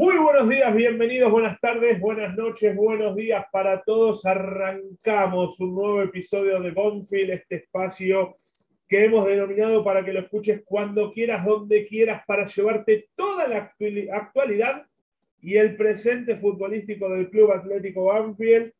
Muy buenos días, bienvenidos, buenas tardes, buenas noches, buenos días para todos. Arrancamos un nuevo episodio de Bonfield, este espacio que hemos denominado para que lo escuches cuando quieras, donde quieras, para llevarte toda la actualidad y el presente futbolístico del Club Atlético Banfield.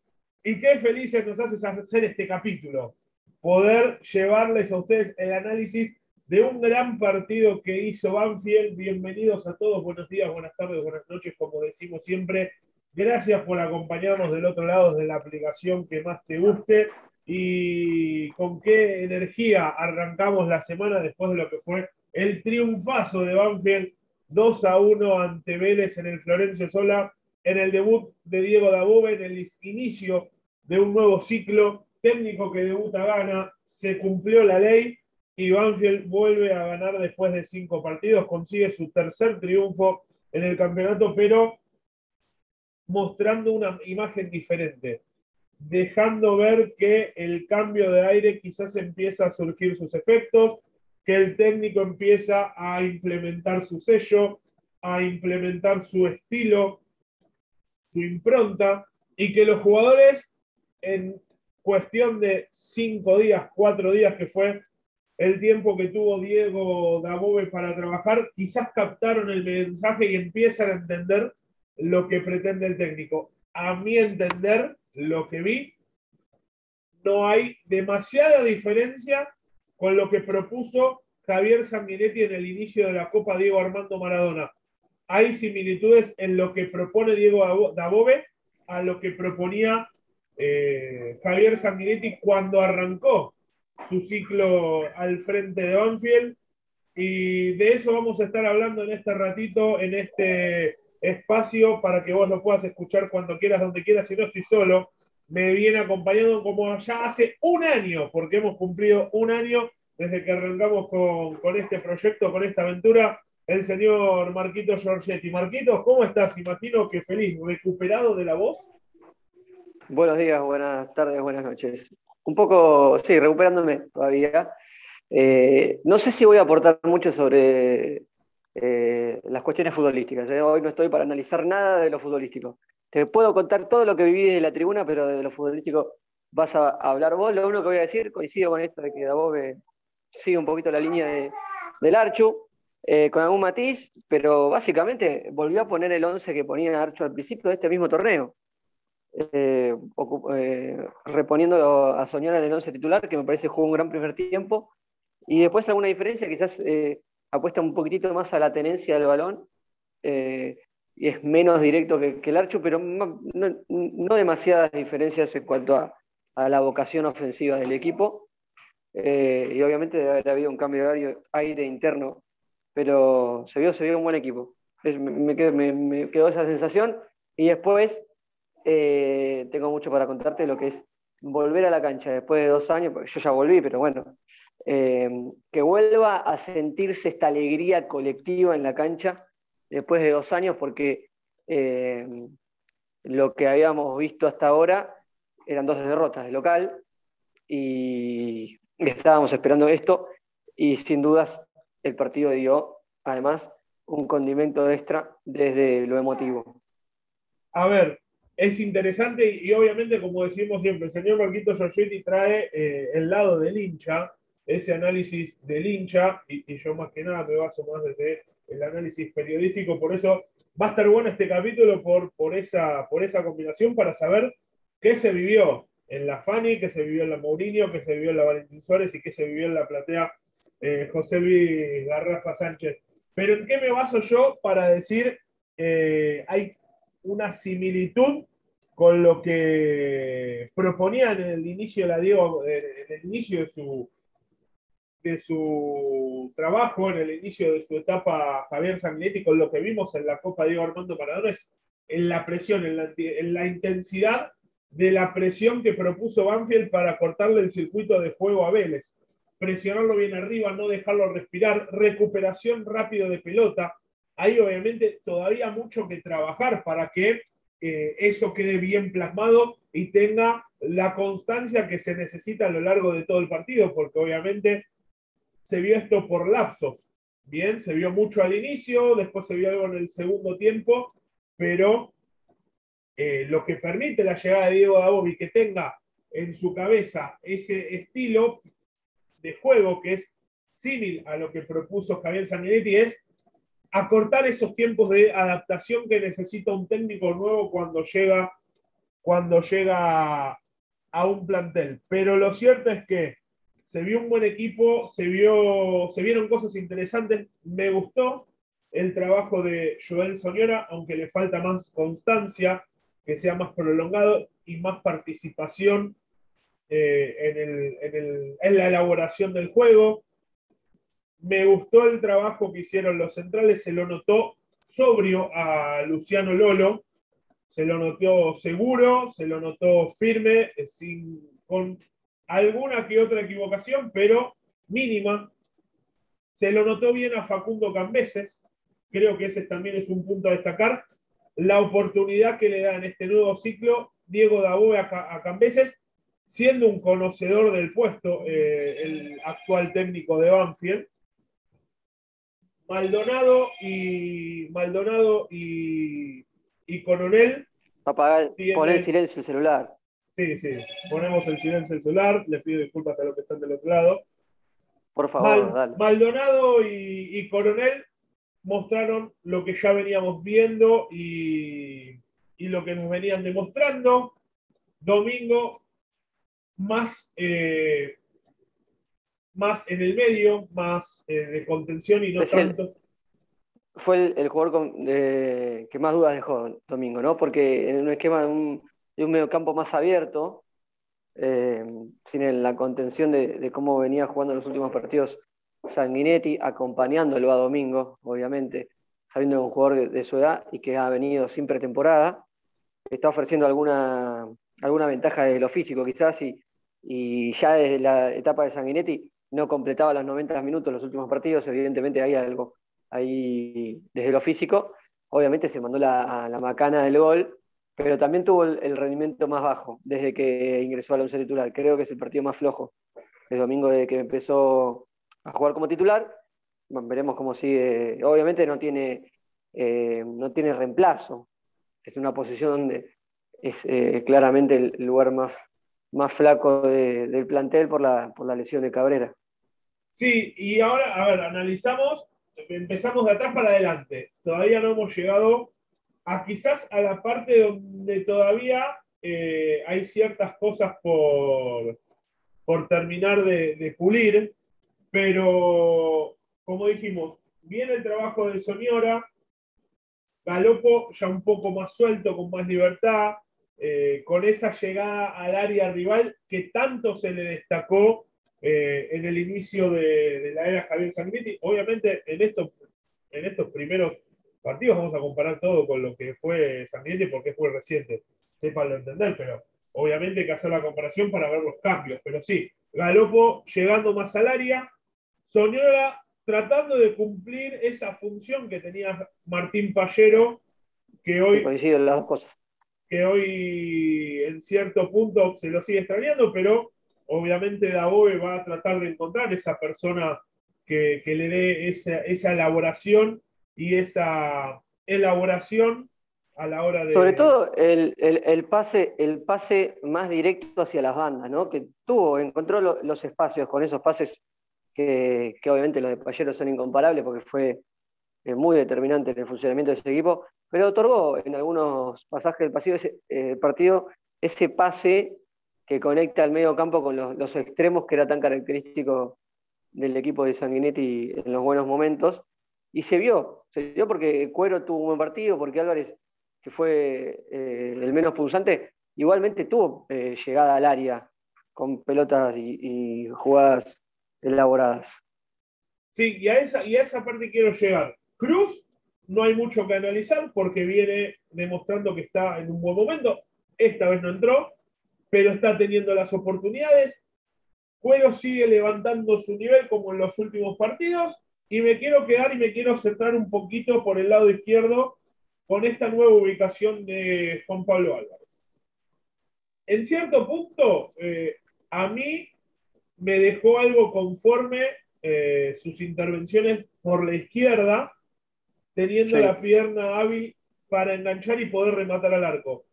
Y qué felices nos hace hacer este capítulo, poder llevarles a ustedes el análisis de un gran partido que hizo Banfield. Bienvenidos a todos, buenos días, buenas tardes, buenas noches, como decimos siempre. Gracias por acompañarnos del otro lado de la aplicación que más te guste y con qué energía arrancamos la semana después de lo que fue el triunfazo de Banfield 2 a 1 ante Vélez en el Florencio Sola, en el debut de Diego Dabove, en el inicio de un nuevo ciclo técnico que debuta gana, se cumplió la ley y Banfield vuelve a ganar después de cinco partidos, consigue su tercer triunfo en el campeonato, pero mostrando una imagen diferente, dejando ver que el cambio de aire quizás empieza a surgir sus efectos, que el técnico empieza a implementar su sello, a implementar su estilo, su impronta, y que los jugadores en cuestión de cinco días, cuatro días que fue el tiempo que tuvo Diego Dabove para trabajar, quizás captaron el mensaje y empiezan a entender lo que pretende el técnico. A mi entender, lo que vi, no hay demasiada diferencia con lo que propuso Javier Sanguinetti en el inicio de la Copa Diego Armando Maradona. Hay similitudes en lo que propone Diego Dabove a lo que proponía eh, Javier Sanguinetti cuando arrancó su ciclo al frente de Banfield. Y de eso vamos a estar hablando en este ratito, en este espacio, para que vos lo puedas escuchar cuando quieras, donde quieras. Si no estoy solo, me viene acompañando como ya hace un año, porque hemos cumplido un año desde que arrancamos con, con este proyecto, con esta aventura, el señor Marquitos Giorgetti. Marquitos, ¿cómo estás? Imagino que feliz, recuperado de la voz. Buenos días, buenas tardes, buenas noches un poco, sí, recuperándome todavía. Eh, no sé si voy a aportar mucho sobre eh, las cuestiones futbolísticas. ¿eh? Hoy no estoy para analizar nada de lo futbolístico. Te puedo contar todo lo que viví de la tribuna, pero de lo futbolístico vas a hablar vos. Lo único que voy a decir, coincido con esto de que Dabove sigue un poquito la línea de, del Archu, con algún matiz, pero básicamente volvió a poner el 11 que ponía Archu al principio de este mismo torneo. Eh, eh, reponiendo a Soñar en el 11 titular, que me parece jugó un gran primer tiempo. Y después alguna diferencia, quizás eh, apuesta un poquitito más a la tenencia del balón. y es menos directo que, el Archo, pero no, demasiadas diferencias en cuanto a, la vocación ofensiva del equipo. y obviamente debe haber habido un cambio de aire, interno, pero se vio, se vio un buen equipo. me, quedó, esa sensación. Y después eh, tengo mucho para contarte lo que es volver a la cancha después de dos años, porque yo ya volví, pero bueno, eh, que vuelva a sentirse esta alegría colectiva en la cancha después de dos años, porque eh, lo que habíamos visto hasta ahora eran dos derrotas de local y estábamos esperando esto y sin dudas el partido dio además un condimento extra desde lo emotivo. A ver, es interesante y, obviamente, como decimos siempre, el señor Marquito Giorgetti trae eh, el lado del hincha, ese análisis del hincha, y, yo más que nada me baso más desde el análisis periodístico, por eso va a estar bueno este capítulo por, por, esa, por esa combinación para saber qué se vivió en la Fani, qué se vivió en la Mourinho, qué se vivió en la Valentín Suárez y qué se vivió en la platea eh, José Luis Garrafa Sánchez. Pero ¿en qué me baso yo para decir eh, hay una similitud con lo que proponían en el inicio de la en el inicio de su, de su trabajo, en el inicio de su etapa Javier Sanguinetti, con lo que vimos en la Copa Diego Armando Maradona, es en la presión, en la, en la intensidad de la presión que propuso Banfield para cortarle el circuito de fuego a Vélez. Presionarlo bien arriba, no dejarlo respirar, recuperación rápido de pelota. Hay obviamente todavía mucho que trabajar para que eso quede bien plasmado y tenga la constancia que se necesita a lo largo de todo el partido, porque obviamente se vio esto por lapsos. Bien, se vio mucho al inicio, después se vio algo en el segundo tiempo pero eh, lo que permite la llegada de Diego Dabov y que tenga en su cabeza ese estilo de juego que es similar a lo que propuso Javier Sanguinetti es acortar esos tiempos de adaptación que necesita un técnico nuevo cuando llega, cuando llega a un plantel. Pero lo cierto es que se vio un buen equipo, se, vio, se vieron cosas interesantes. Me gustó el trabajo de Joel Soñora, aunque le falta más constancia, que sea más prolongado y más participación eh, en, en la elaboración del juego. Me gustó el trabajo que hicieron los centrales, se lo notó sobrio a Luciano Lolo, se lo notó seguro, se lo notó firme, eh, sin, con alguna que otra equivocación, pero mínima. Se lo notó bien a Facundo Cambeses, creo que ese también es un punto a destacar. La oportunidad que le da en este nuevo ciclo Diego Daboe a, Cambeses, siendo un conocedor del puesto, eh, el actual técnico de Banfield. Maldonado y Maldonado y, Coronel. Apagar, poner silencio el celular. Sí, sí. Ponemos el silencio el celular. Les pido disculpas a los que están del otro lado. Por favor, Maldonado y, Coronel mostraron lo que ya veníamos viendo y, lo que nos venían demostrando. Domingo, más eh, más en el medio, más eh, de contención y no tanto. fue el, jugador que más dudas dejó Domingo, ¿no? Porque en un esquema de un, de un mediocampo más abierto, eh, sin la contención de, cómo venía jugando en los últimos partidos Sanguinetti, acompañándolo a Domingo, obviamente, sabiendo que es un jugador de, su edad y que ha venido sin pretemporada, está ofreciendo alguna, alguna ventaja de lo físico quizás y, y ya desde la etapa de Sanguinetti no completaba los 90 minutos los últimos partidos, evidentemente hay algo ahí desde lo físico. Obviamente se mandó la, la macana del gol, pero también tuvo el, rendimiento más bajo desde que ingresó a la once titular. Creo que es el partido más flojo el domingo de que empezó a jugar como titular. veremos cómo sigue. Obviamente no tiene, eh, no tiene reemplazo. Es una posición donde es eh, claramente el lugar más, más flaco del plantel por la, por la lesión de Cabrera. Sí, y ahora, a ver, analizamos, empezamos de atrás para adelante. Todavía no hemos llegado a quizás a la parte donde todavía eh, hay ciertas cosas por, por terminar de, pulir, pero como dijimos, viene el trabajo de Soñora, Galopo ya un poco más suelto, con más libertad, eh, con esa llegada al área rival que tanto se le destacó eh, en el inicio de, la era Javier Sanguinetti. Obviamente, en estos, en estos primeros partidos vamos a comparar todo con lo que fue Sanguinetti porque fue reciente, lo entender, pero obviamente hay que hacer la comparación para ver los cambios. Pero sí, Galopo llegando más al área, Soñora tratando de cumplir esa función que tenía Martín Pallero, que hoy. Coinciden las dos cosas. Que hoy en cierto punto se lo sigue extrañando, pero obviamente Daboe va a tratar de encontrar esa persona que, le dé esa, elaboración y esa elaboración a la hora de... Sobre todo el, pase, el pase más directo hacia las bandas, ¿no? Que tuvo, encontró los espacios con esos pases que, obviamente los de Pallero son incomparables porque fue eh, muy determinante en el funcionamiento de ese equipo, pero otorgó en algunos pasajes del ese, eh, partido ese pase que conecta al medio campo con los, extremos que era tan característico del equipo de Sanguinetti en los buenos momentos. Y se vio, se vio porque Cuero tuvo un buen partido, porque Álvarez, que fue eh, el menos pulsante, igualmente tuvo eh, llegada al área con pelotas y, jugadas elaboradas. Sí, y a, esa, y a esa parte quiero llegar. Cruz, no hay mucho que analizar porque viene demostrando que está en un buen momento. Esta vez no entró, pero está teniendo las oportunidades. Cuero sigue levantando su nivel como en los últimos partidos y me quiero quedar y me quiero centrar un poquito por el lado izquierdo con esta nueva ubicación de Juan Pablo Álvarez. En cierto punto, eh, a mí me dejó algo conforme eh, sus intervenciones por la izquierda, teniendo la pierna hábil para enganchar y poder rematar al arco.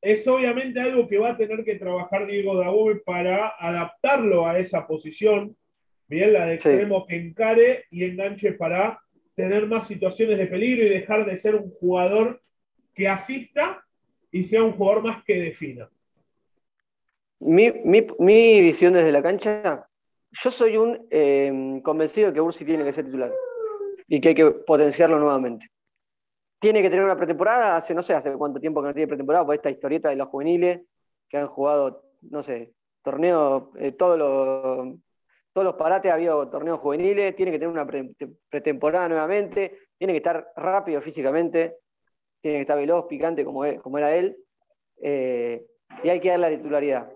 Es obviamente algo que va a tener que trabajar Diego Dabove para adaptarlo a esa posición, bien, la de extremo que encare y enganche para tener más situaciones de peligro y dejar de ser un jugador que asista y sea un jugador más que defina. Mi, mi, visión desde la cancha, yo soy un eh, convencido de que Ursi tiene que ser titular y que hay que potenciarlo nuevamente. Tiene que tener una pretemporada, hace no sé hace cuánto tiempo que no tiene pretemporada, por esta historieta de los juveniles que han jugado, no sé, torneos, eh, todos los todos los parates ha habido torneos juveniles, tiene que tener una pretemporada nuevamente, tiene que estar rápido físicamente, tiene que estar veloz, picante como, como era él, eh, y hay que dar la titularidad.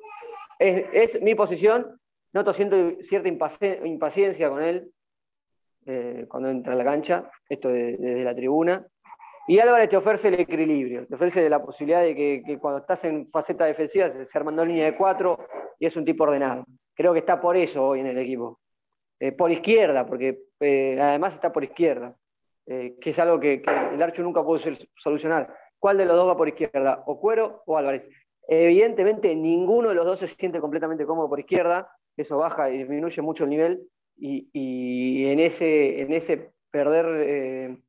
Es, mi posición, noto siento cierta impaciencia con él eh, cuando entra a la cancha, esto desde la tribuna. Y Álvarez te ofrece el equilibrio, te ofrece la posibilidad de que, cuando estás en faceta defensiva se armando línea de cuatro y es un tipo ordenado. Creo que está por eso hoy en el equipo. Eh, por izquierda, porque eh, además está por izquierda, que es algo que, el Archo nunca pudo solucionar. ¿Cuál de los dos va por izquierda? ¿O Cuero o Álvarez? Evidentemente, ninguno de los dos se siente completamente cómodo por izquierda, eso baja y disminuye mucho el nivel, y, en ese perder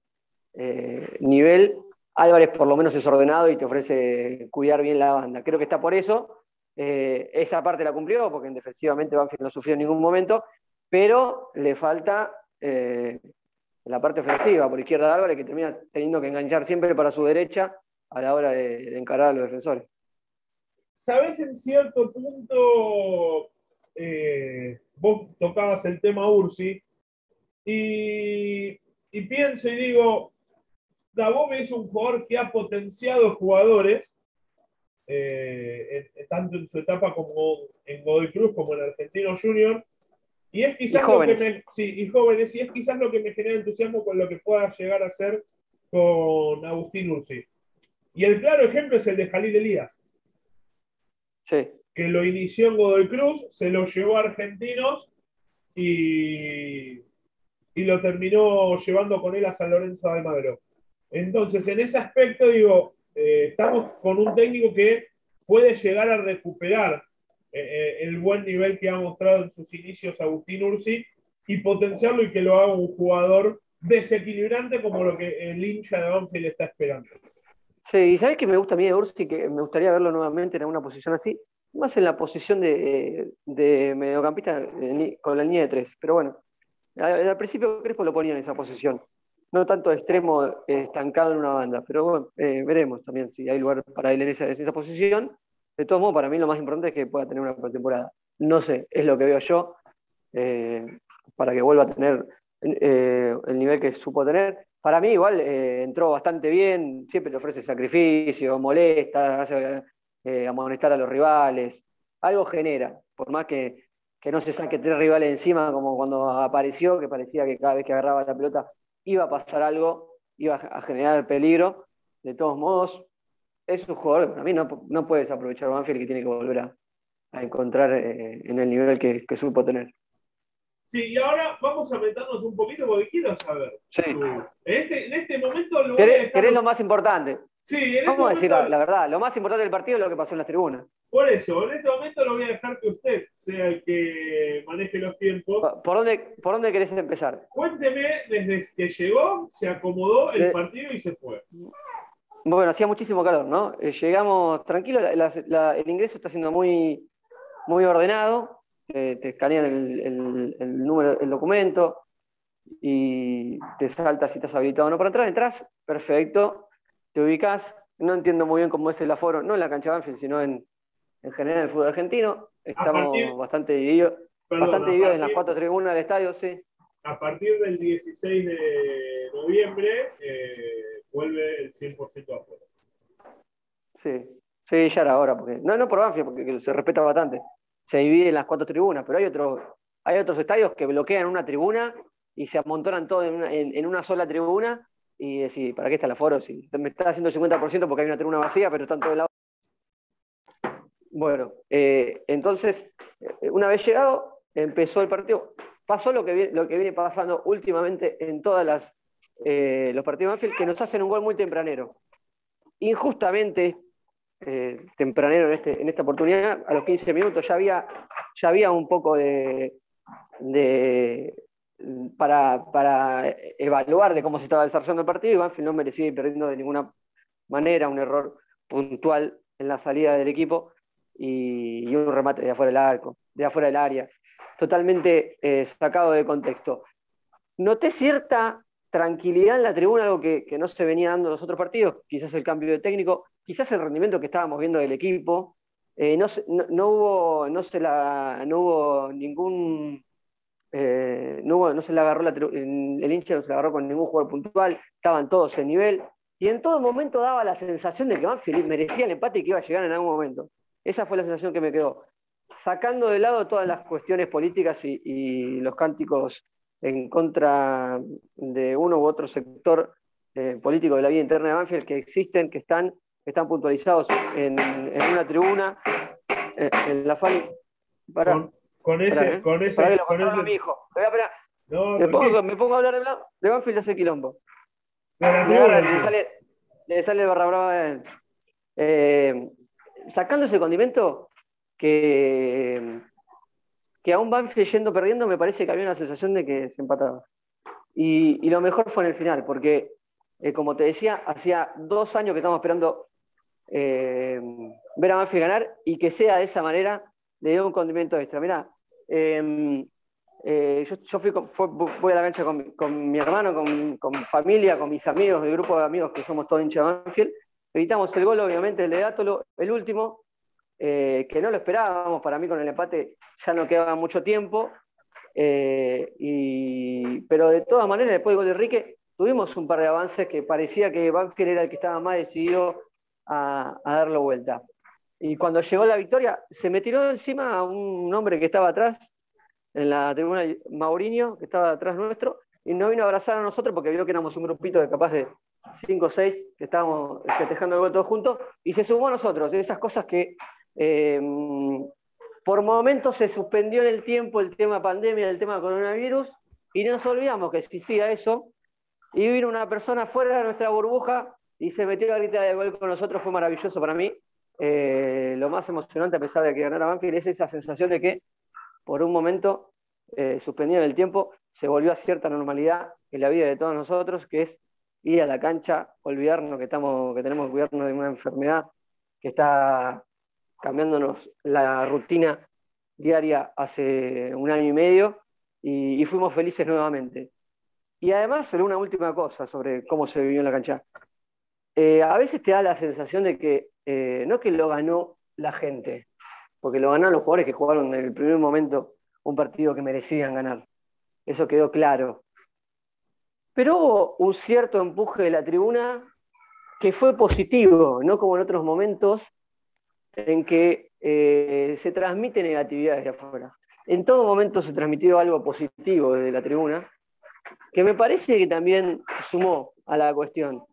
eh, eh, nivel, Álvarez por lo menos es ordenado y te ofrece cuidar bien la banda. Creo que está por eso. Eh, esa parte la cumplió, porque defensivamente Banfield no sufrió en ningún momento, pero le falta la parte ofensiva por izquierda de Álvarez, que termina teniendo que enganchar siempre para su derecha a la hora de encarar a los defensores. ¿Sabes en cierto punto, eh, vos tocabas el tema Ursi, y, pienso y digo, Dabove es un jugador que ha potenciado jugadores, eh, tanto en su etapa como en Godoy Cruz como en Argentino Junior, y es quizás lo que me, sí, y jóvenes, y es quizás lo que me genera entusiasmo con lo que pueda llegar a ser con Agustín Ursi. Y el claro ejemplo es el de Jalil Elías que lo inició en Godoy Cruz, se lo llevó a Argentinos y, y lo terminó llevando con él a San Lorenzo de Almagro. Entonces, en ese aspecto, digo, eh, estamos con un técnico que puede llegar a recuperar eh, eh, el buen nivel que ha mostrado en sus inicios Agustín Ursi y potenciarlo y que lo haga un jugador desequilibrante como lo que el hincha de Banfield está esperando. Sí, y sabes que me gusta a mí de Ursi, que me gustaría verlo nuevamente en una posición así, más en la posición de, mediocampista con la línea de tres. Pero bueno, al, principio Crespo lo ponía en esa posición. No tanto extremo eh, estancado en una banda, pero bueno, eh, veremos también si hay lugar para él en esa, esa posición. De todos modos, para mí lo más importante es que pueda tener una pretemporada. No sé, es lo que veo yo, eh, para que vuelva a tener el nivel que supo tener. Para mí igual entró bastante bien, siempre te ofrece sacrificio, molesta, hace eh, amonestar a los rivales, algo genera, por más que, no se saque tres rivales encima como cuando apareció, que parecía que cada vez que agarraba la pelota iba a pasar algo, iba a generar peligro, de todos modos, es un jugador que para mí no, no puedes aprovechar Banfield que tiene que volver a, encontrar eh, en el nivel que, supo tener. Sí, y ahora vamos a meternos un poquito porque quiero saber. Sí. En, este, en este momento lo ¿Querés, lo más importante? Sí, Vamos a decir la, verdad, lo más importante del partido es lo que pasó en las tribunas. Por eso, en este momento lo voy a dejar que usted sea el que maneje los tiempos. ¿Por dónde, por dónde querés empezar? Cuénteme desde que llegó, se acomodó el partido y se fue. Bueno, hacía muchísimo calor, ¿no? Eh, llegamos tranquilos, el ingreso está siendo muy, muy ordenado, eh, te escanean el, el, número, el documento y te salta si estás habilitado o no para entrar, entras, perfecto, te ubicas, no entiendo muy bien cómo es el aforo, no en la cancha de Banfield, sino en, en general en el fútbol argentino. Estamos bastante divididos, bastante divididos en las cuatro tribunas del estadio, sí. A partir del 16 de noviembre eh, vuelve el 100% aforo. Sí, sí, ya era hora, porque no, no por Banfield, porque se respeta bastante. Se divide en las cuatro tribunas, pero hay, otro, hay otros estadios que bloquean una tribuna y se amontonan todos en una sola tribuna y decir, ¿para qué está el aforo? Si me está haciendo el 50% porque hay una tribuna vacía, pero están todos lados. Bueno, eh, entonces, eh, una vez llegado, empezó el partido. Pasó lo que, lo que viene pasando últimamente en todas las eh, los partidos de Banfield que nos hacen un gol muy tempranero. Injustamente, eh, tempranero en, este, en esta oportunidad, a los 15 minutos ya había, ya había un poco de, para, para, evaluar de cómo se estaba desarrollando el partido y Banfield no merecía ir perdiendo de ninguna manera, un error puntual en la salida del equipo y, un remate de afuera del arco, de afuera del área, totalmente eh, sacado de contexto. Noté cierta tranquilidad en la tribuna, algo que, no se venía dando en los otros partidos, quizás el cambio de técnico, quizás el rendimiento que estábamos viendo del equipo. Eh, no, no, hubo, no, se la, no hubo ningún eh, no, se le agarró el hincha no se le agarró con ningún jugador puntual, estaban todos en nivel, y en todo momento daba la sensación de que Banfield merecía el empate y que iba a llegar en algún momento. Esa fue la sensación que me quedó. Sacando de lado todas las cuestiones políticas y, los cánticos en contra de uno u otro sector eh, político de la vida interna de Banfield que existen, que están, están puntualizados en, una tribuna, eh, en la FAL. Para, ese, con ese, con ese... mi hijo. me, pongo, me, pongo, a hablar de, de Banfield hace quilombo. le, sale, le sale barra brava. Eh, sacando ese condimento, que, que aún van yendo perdiendo, me parece que había una sensación de que se empataba. Y, lo mejor fue en el final, porque, eh, como te decía, hacía dos años que estamos esperando eh, ver a Banfield ganar y que sea de esa manera, le dio un condimento extra. Mirá, em, eh, yo, fui, voy a la cancha con, mi hermano, con, con, familia, con mis amigos, el grupo de amigos que somos todos hinchas de Banfield, Evitamos el gol, obviamente, el de Dátolo, el último, eh, que no lo esperábamos, para mí con el empate ya no quedaba mucho tiempo, eh, pero de todas maneras, después del gol de Enrique, tuvimos un par de avances que parecía que Banfield era el que estaba más decidido a, darlo vuelta. Y cuando llegó la victoria, se me tiró encima a un hombre que estaba atrás, en la tribuna Mauriño, que estaba atrás nuestro, y no vino a abrazar a nosotros porque vio que éramos un grupito de capaz de 5 o 6 que estábamos festejando el gol todos juntos, y se sumó a nosotros, esas cosas que eh, por momentos se suspendió en el tiempo el tema pandemia, el tema coronavirus, y nos olvidamos que existía eso, y vino una persona fuera de nuestra burbuja y se metió a gritar de gol con nosotros, fue maravilloso para mí. Eh, lo más emocionante, a pesar de que ganara Banfield, es esa sensación de que por un momento, eh, suspendido en el tiempo, se volvió a cierta normalidad en la vida de todos nosotros, que es ir a la cancha, olvidarnos que, estamos, que tenemos que cuidarnos de una enfermedad que está cambiándonos la rutina diaria hace un año y medio y, fuimos felices nuevamente. Y además, una última cosa sobre cómo se vivió en la cancha. Eh, a veces te da la sensación de que eh, no que lo ganó la gente, porque lo ganaron los jugadores que jugaron en el primer momento un partido que merecían ganar. Eso quedó claro. Pero hubo un cierto empuje de la tribuna que fue positivo, no como en otros momentos en que eh, se transmite negatividad desde afuera. En todo momento se transmitió algo positivo desde la tribuna, que me parece que también sumó a la cuestión.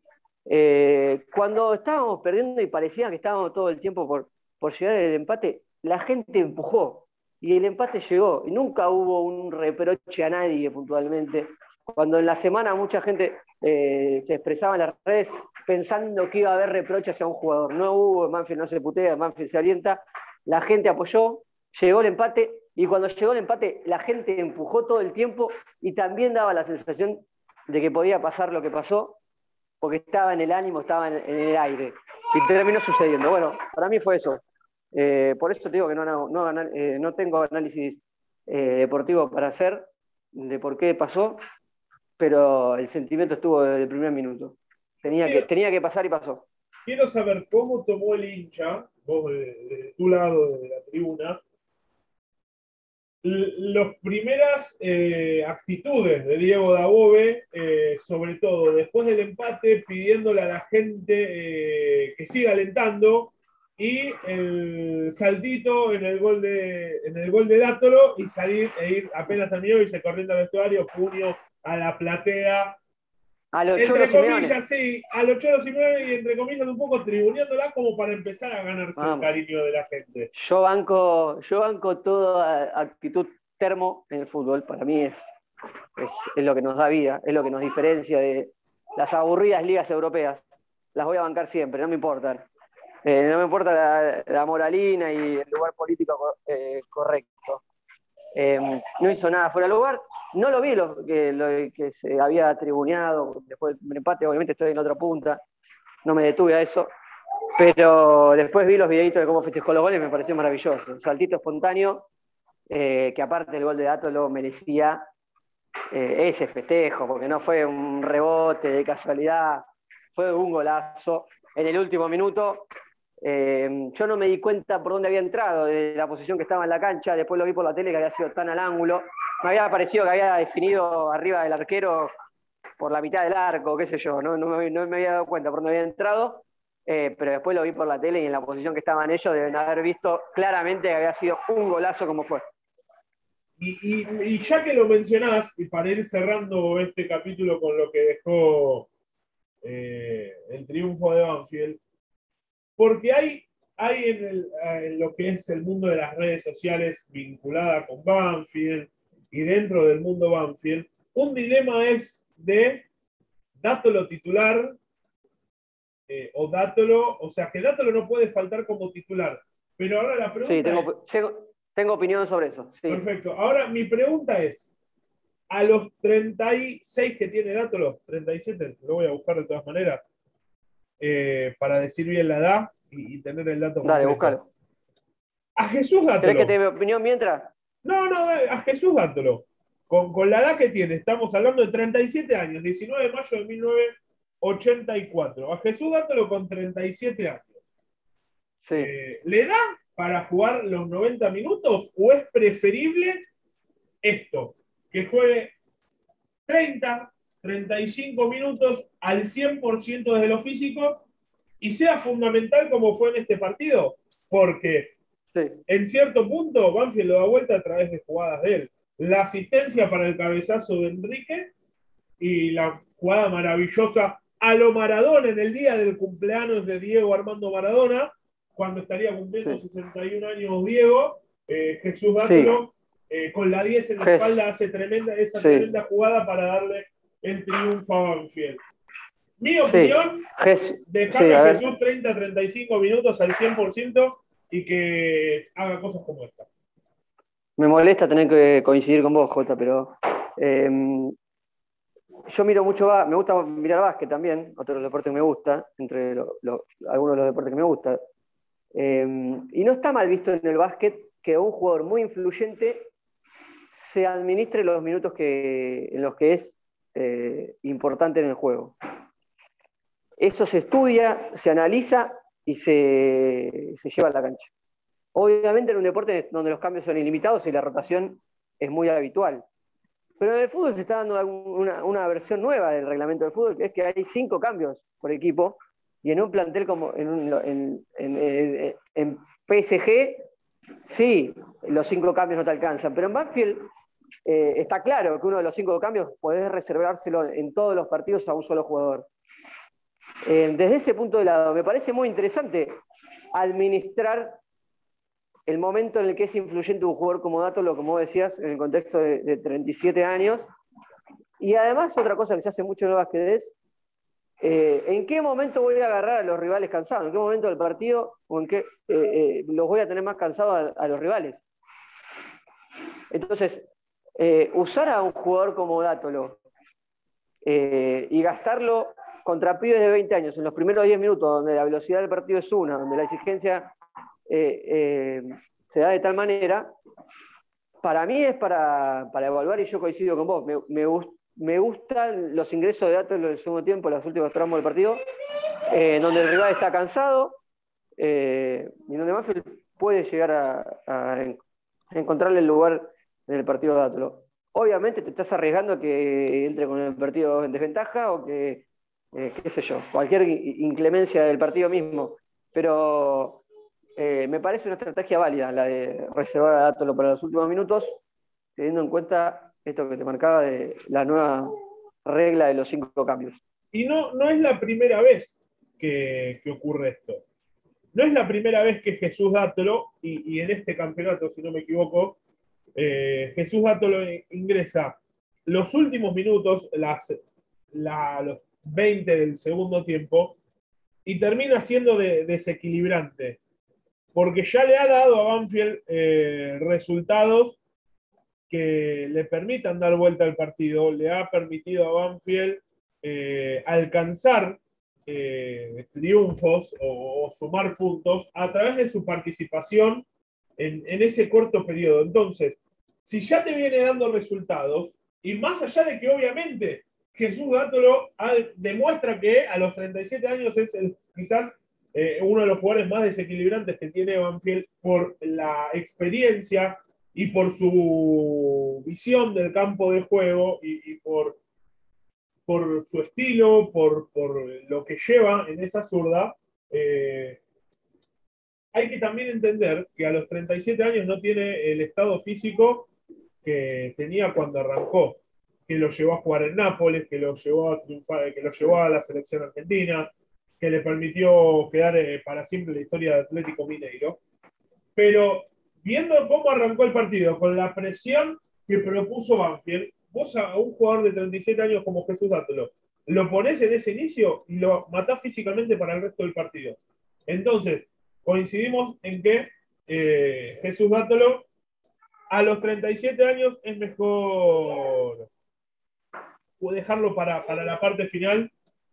Eh, cuando estábamos perdiendo y parecía que estábamos todo el tiempo por, por llegar al empate, la gente empujó y el empate llegó. Y nunca hubo un reproche a nadie puntualmente cuando en la semana mucha gente eh, se expresaba en las redes pensando que iba a haber reproches hacia un jugador. No hubo, Manfield no se putea, Manfield se alienta, la gente apoyó, llegó el empate y cuando llegó el empate la gente empujó todo el tiempo y también daba la sensación de que podía pasar lo que pasó porque estaba en el ánimo, estaba en, el aire y terminó sucediendo. Bueno, para mí fue eso. Eh, por eso te digo que no, no, eh, no tengo análisis deportivo para hacer de por qué pasó, pero el sentimiento estuvo desde el primer minuto. Tenía, que, tenía que pasar y pasó. Quiero saber cómo tomó el hincha, vos de, tu lado, de la tribuna, las primeras eh, actitudes de Diego Dabove, eh, sobre todo después del empate, pidiéndole a la gente eh, que siga alentando, y el saltito en el gol de, en el gol de Dátolo y salir e ir apenas terminó, irse corriendo al vestuario, puño a la platea. A los entre comillas, sí, a los choros y y entre comillas un poco tribuneándola como para empezar a ganarse el cariño de la gente. Yo banco, yo banco toda actitud termo en el fútbol, para mí es es, lo que nos da vida, es lo que nos diferencia de las aburridas ligas europeas. Las voy a bancar siempre, no me importa. Eh, no me importa la, moralina y el lugar político eh, correcto. Em, no hizo nada fuera de lugar. No lo vi lo que, se había tribuneado después del empate, obviamente estoy en otra punta, no me detuve a eso. Pero después vi los videitos de cómo festejó los goles me pareció maravilloso. Un saltito espontáneo, eh, que aparte del gol de Dato lo merecía eh, ese festejo, porque no fue un rebote de casualidad, fue un golazo. En el último minuto, eh, yo no me di cuenta por dónde había entrado, de la posición que estaba en la cancha, después lo vi por la tele que había sido tan al ángulo. Me había parecido que había definido arriba del arquero por la mitad del arco, qué sé yo, no, no me había dado cuenta por dónde había entrado. Eh, pero después lo vi por la tele y en la posición que estaban ellos deben haber visto claramente que había sido un golazo como fue. Y, ya que lo mencionás, y para ir cerrando este capítulo con lo que dejó eh, el triunfo de Banfield, porque hay, hay en, en, lo que es el mundo de las redes sociales vinculada con Banfield y dentro del mundo Banfield, un dilema es de dátelo titular eh, o Dátolo, o sea, que Dátolo no puede faltar como titular. Pero ahora la pregunta. Sí, tengo, opinión sobre eso. Perfecto. Ahora mi pregunta es: a los 36 que tiene Dátolo, 37, lo voy a buscar de todas maneras, eh, para decir bien la edad y, tener el dato. Dale, búscalo. A Jesús Dátolo. ¿Querés que te dé opinión mientras? No, no, a Jesús Dátolo. Con, con la edad que tiene, estamos hablando de 37 años, 19 de mayo de 19. 84. A Jesús dándolo con 37 años. Eh, ¿Le da para jugar los 90 minutos o es preferible esto? Que juegue 30, 35 minutos al 100% desde lo físico y sea fundamental como fue en este partido. Porque en cierto punto Banfield lo da vuelta a través de jugadas de él. La asistencia para el cabezazo de Enrique y la jugada maravillosa a lo Maradona en el día del cumpleaños de Diego Armando Maradona, cuando estaría cumpliendo 61 años Diego, eh, Jesús Dátolo, eh, con la 10 en la espalda, hace tremenda, esa tremenda jugada para darle el triunfo a Banfield. Mi opinión, dejar a Jesús 30, 35 minutos al 100% y que haga cosas como esta. Me molesta tener que coincidir con vos, Jota, pero eh, yo miro mucho, me gusta mirar básquet también, otro de los deportes que me gusta, entre algunos de los deportes que me gusta. Em, y no está mal visto en el básquet que un jugador muy influyente se administre los minutos que, en los que es eh, importante en el juego. Eso se estudia, se analiza y se, se lleva a la cancha. Obviamente en un deporte donde los cambios son ilimitados y la rotación es muy habitual. Pero en el fútbol se está dando una, versión nueva del reglamento del fútbol, que es que hay cinco cambios por equipo, y en un plantel como en, en, PSG, sí, los cinco cambios no te alcanzan, pero en Banfield eh, está claro que uno de los cinco cambios podés reservárselo en todos los partidos a un solo jugador. Eh, desde ese punto de lado, me parece muy interesante administrar el momento en el que es influyente un jugador como Dato, lo como decías, en el contexto de, 37 años. Y además, otra cosa que se hace mucho en el es eh, ¿en qué momento voy a agarrar a los rivales cansados? ¿En qué momento del partido o en qué los voy a tener más cansados a, los rivales? Entonces, usar a un jugador como Dátolo y gastarlo contra pibes de 20 años en los primeros 10 minutos, donde la velocidad del partido es una, donde la exigencia eh, eh, se da de tal manera, para mí es para, evaluar y yo coincido con vos. Me, me, gustan los ingresos de datos en el segundo tiempo, en los últimos tramos del partido, eh, donde el rival está cansado y donde más puede llegar a, encontrarle el lugar en el partido de Atlo. Obviamente te estás arriesgando a que entre con el partido en desventaja o que, qué sé yo, cualquier inclemencia del partido mismo. Pero eh, me parece una estrategia válida la de reservar a Dátolo para los últimos minutos, teniendo en cuenta esto que te marcaba de la nueva regla de los cinco cambios. Y no, no es la primera vez que, ocurre esto. No es la primera vez que Jesús Dátolo, y, en este campeonato, si no me equivoco, eh, Jesús Dátolo ingresa los últimos minutos, las, los 20 del segundo tiempo, y termina siendo desequilibrante, porque ya le ha dado a Banfield eh, resultados que le permitan dar vuelta al partido, le ha permitido a Banfield eh, alcanzar triunfos o, sumar puntos a través de su participación en, ese corto periodo. Entonces, si ya te viene dando resultados, y más allá de que obviamente Jesús Dátolo demuestra que a los 37 años es quizás eh, uno de los jugadores más desequilibrantes que tiene Banfield por la experiencia y por su visión del campo de juego y, por, por su estilo, por, lo que lleva en esa zurda, eh, hay que también entender que a los 37 años no tiene el estado físico que tenía cuando arrancó, que lo llevó a jugar en Nápoles, que lo llevó a triunfar, que lo llevó a la selección argentina, que le permitió quedar eh, para siempre la historia de Atlético Mineiro. Pero viendo cómo arrancó el partido, con la presión que propuso Banfield, vos a un jugador de 37 años como Jesús Dátolo, lo pones en ese inicio y lo matás físicamente para el resto del partido. Entonces, coincidimos en que eh, Jesús Dátolo a los 37 años es mejor dejarlo para, la parte final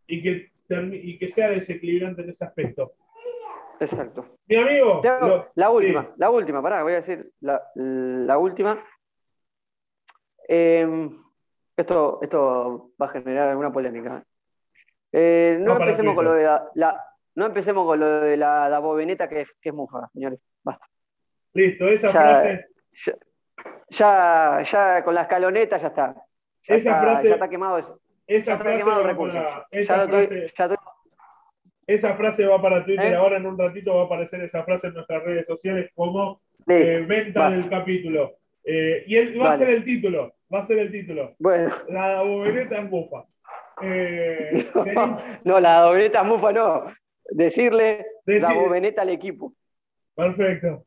y que, y que sea desequilibrante en ese aspecto. Exacto. Mi amigo. la última, la última, pará, voy a decir la, última. Em, esto, esto va a generar alguna polémica. Eh, no, empecemos con lo de la, no empecemos con lo de la, la bobeneta que, que es mufa, señores. Basta. Listo, esa frase. Ya, ya, con la escaloneta ya está. Ya esa está, frase. Ya está quemado eso. Esa frase. esa frase, esa frase va para Twitter, ¿Eh? ahora en un ratito va a aparecer esa frase en nuestras redes sociales como eh, venta del capítulo. Eh, y va a ser el título, va a ser el título. Bueno. La bobeneta es mufa. no, la bobeneta es mufa no. Decirle la bobeneta al equipo. Perfecto.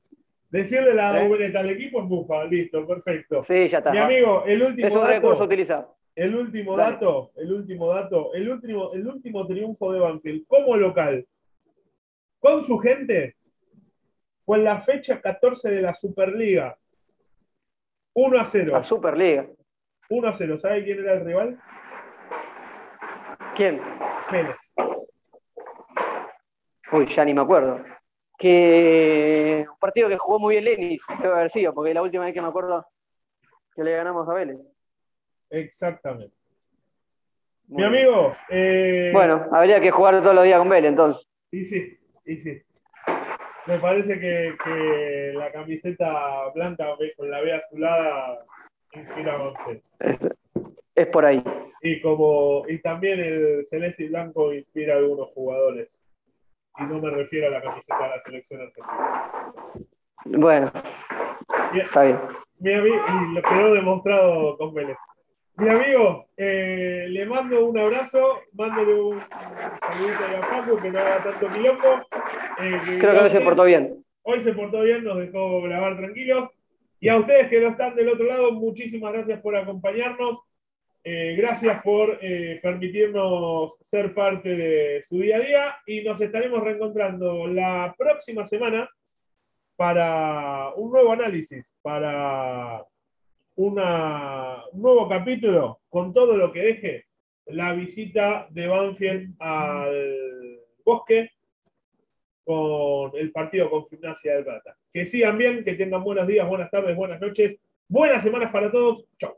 Decirle la bobeneta al equipo es mufa, listo, perfecto. Sí, ya está. Mi amigo, el último es un recurso utilizado. El último dato, el último dato, el último, el último triunfo de Banfield como local con su gente fue en la fecha 14 de la Superliga. 1 a 0. La Superliga. 1 a 0. ¿Sabe quién era el rival? ¿Quién? Vélez. Uy, ya ni me acuerdo. Que un partido que jugó muy bien Lenis, debe haber sido, porque la última vez que me acuerdo que le ganamos a Vélez. Exactamente. Mi amigo. Eh, bueno, habría que jugar todos los días con Vélez entonces. Y sí, y sí. Me parece que, la camiseta blanca con la B azulada inspira a es, es, por ahí. Y como y también el celeste y blanco inspira a algunos jugadores. Y no me refiero a la camiseta de la selección argentina. Bueno, está bien. Mi amigo, y lo quedó demostrado con Vélez. Mi amigo, eh, le mando un abrazo, mándole un, saludito a Facu que no haga tanto quilombo. Eh, Creo que hoy se portó bien. Hoy se portó bien, nos dejó grabar tranquilos. Y a ustedes que no están del otro lado, muchísimas gracias por acompañarnos. Eh, gracias por permitirnos ser parte de su día a día y nos estaremos reencontrando la próxima semana para un nuevo análisis, para un nuevo capítulo con todo lo que deje la visita de Banfield al bosque con el partido con Gimnasia del Plata. Que sigan bien, que tengan buenos días, buenas tardes, buenas noches, buenas semanas para todos. Chao.